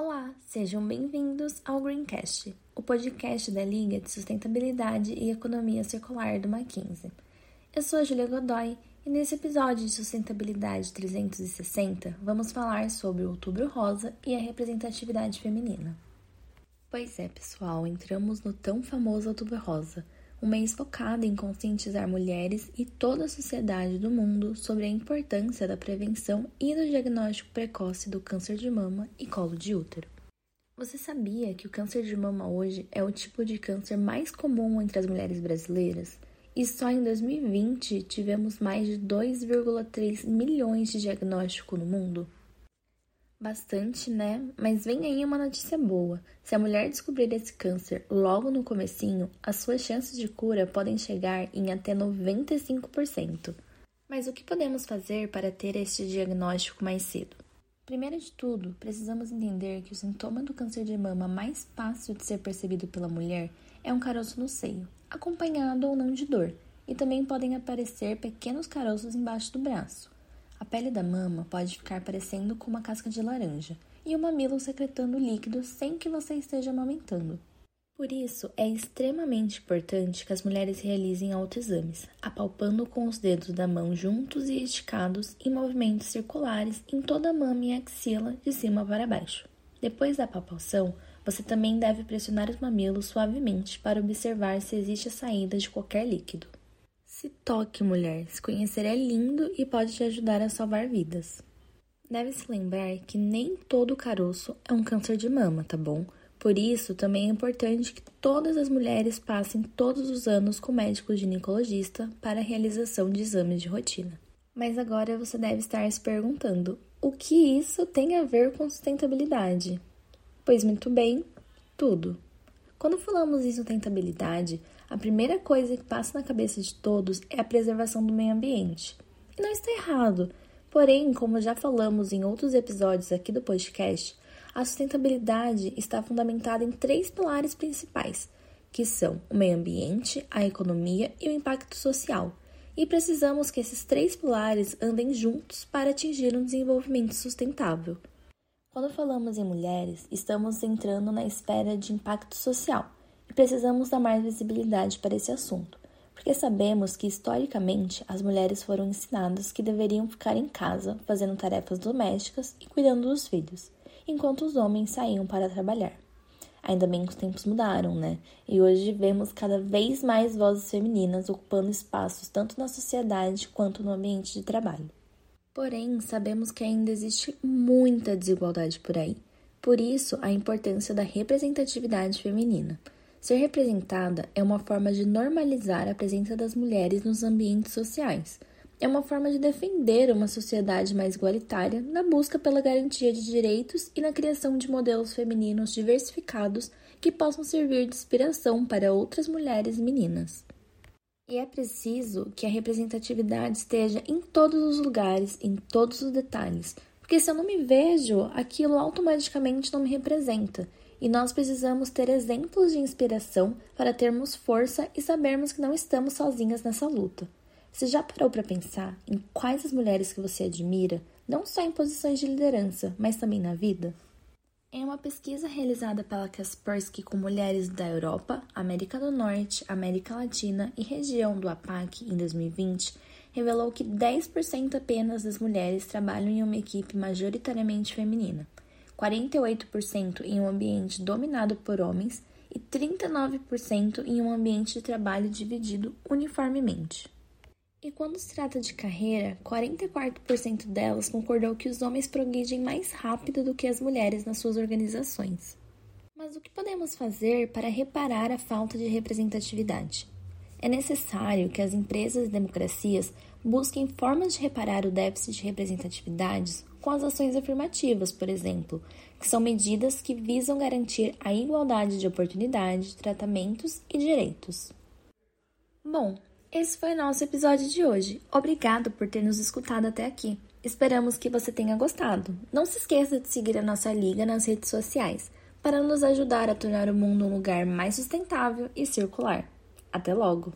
Olá, sejam bem-vindos ao Greencast, o podcast da Liga de Sustentabilidade e Economia Circular do Mackenzie. Eu sou a Julia Godoy e nesse episódio de Sustentabilidade 360 vamos falar sobre o Outubro Rosa e a representatividade feminina. Pois é, pessoal, entramos no tão famoso Outubro Rosa – um mês focado em conscientizar mulheres e toda a sociedade do mundo sobre a importância da prevenção e do diagnóstico precoce do câncer de mama e colo de útero. Você sabia que o câncer de mama hoje é o tipo de câncer mais comum entre as mulheres brasileiras? E só em 2020 tivemos mais de 2,3 milhões de diagnósticos no mundo? Bastante, né? Mas vem aí uma notícia boa. Se a mulher descobrir esse câncer logo no comecinho, as suas chances de cura podem chegar em até 95%. Mas o que podemos fazer para ter este diagnóstico mais cedo? Primeiro de tudo, precisamos entender que o sintoma do câncer de mama mais fácil de ser percebido pela mulher é um caroço no seio, acompanhado ou não de dor, e também podem aparecer pequenos caroços embaixo do braço. Pele da mama pode ficar parecendo com uma casca de laranja e o mamilo secretando líquido sem que você esteja amamentando. Por isso, é extremamente importante que as mulheres realizem autoexames, apalpando com os dedos da mão juntos e esticados em movimentos circulares em toda a mama e axila de cima para baixo. Depois da palpação, você também deve pressionar os mamilos suavemente para observar se existe a saída de qualquer líquido. Se toque, mulher. Se conhecer é lindo e pode te ajudar a salvar vidas. Deve-se lembrar que nem todo caroço é um câncer de mama, tá bom? Por isso, também é importante que todas as mulheres passem todos os anos com médico ginecologista para a realização de exames de rotina. Mas agora você deve estar se perguntando: o que isso tem a ver com sustentabilidade? Pois muito bem, tudo. Quando falamos em sustentabilidade, a primeira coisa que passa na cabeça de todos é a preservação do meio ambiente. E não está errado. Porém, como já falamos em outros episódios aqui do podcast, a sustentabilidade está fundamentada em três pilares principais, que são o meio ambiente, a economia e o impacto social. E precisamos que esses três pilares andem juntos para atingir um desenvolvimento sustentável. Quando falamos em mulheres, estamos entrando na esfera de impacto social e precisamos dar mais visibilidade para esse assunto, porque sabemos que historicamente as mulheres foram ensinadas que deveriam ficar em casa fazendo tarefas domésticas e cuidando dos filhos, enquanto os homens saíam para trabalhar. Ainda bem que os tempos mudaram, né? E hoje vemos cada vez mais vozes femininas ocupando espaços tanto na sociedade quanto no ambiente de trabalho. Porém, sabemos que ainda existe muita desigualdade por aí. Por isso, a importância da representatividade feminina. Ser representada é uma forma de normalizar a presença das mulheres nos ambientes sociais. É uma forma de defender uma sociedade mais igualitária na busca pela garantia de direitos e na criação de modelos femininos diversificados que possam servir de inspiração para outras mulheres e meninas. E é preciso que a representatividade esteja em todos os lugares, em todos os detalhes, porque se eu não me vejo, aquilo automaticamente não me representa e nós precisamos ter exemplos de inspiração para termos força e sabermos que não estamos sozinhas nessa luta. Você já parou para pensar em quais as mulheres que você admira, não só em posições de liderança, mas também na vida? Em uma pesquisa realizada pela Kaspersky com mulheres da Europa, América do Norte, América Latina e região do APAC em 2020, revelou que 10% apenas das mulheres trabalham em uma equipe majoritariamente feminina. 48% em um ambiente dominado por homens e 39% em um ambiente de trabalho dividido uniformemente. E quando se trata de carreira, 44% delas concordou que os homens progridem mais rápido do que as mulheres nas suas organizações. Mas o que podemos fazer para reparar a falta de representatividade? É necessário que as empresas e democracias busquem formas de reparar o déficit de representatividades com as ações afirmativas, por exemplo, que são medidas que visam garantir a igualdade de oportunidade, tratamentos e direitos. Bom, esse foi nosso episódio de hoje. Obrigado por ter nos escutado até aqui. Esperamos que você tenha gostado. Não se esqueça de seguir a nossa liga nas redes sociais para nos ajudar a tornar o mundo um lugar mais sustentável e circular. Até logo!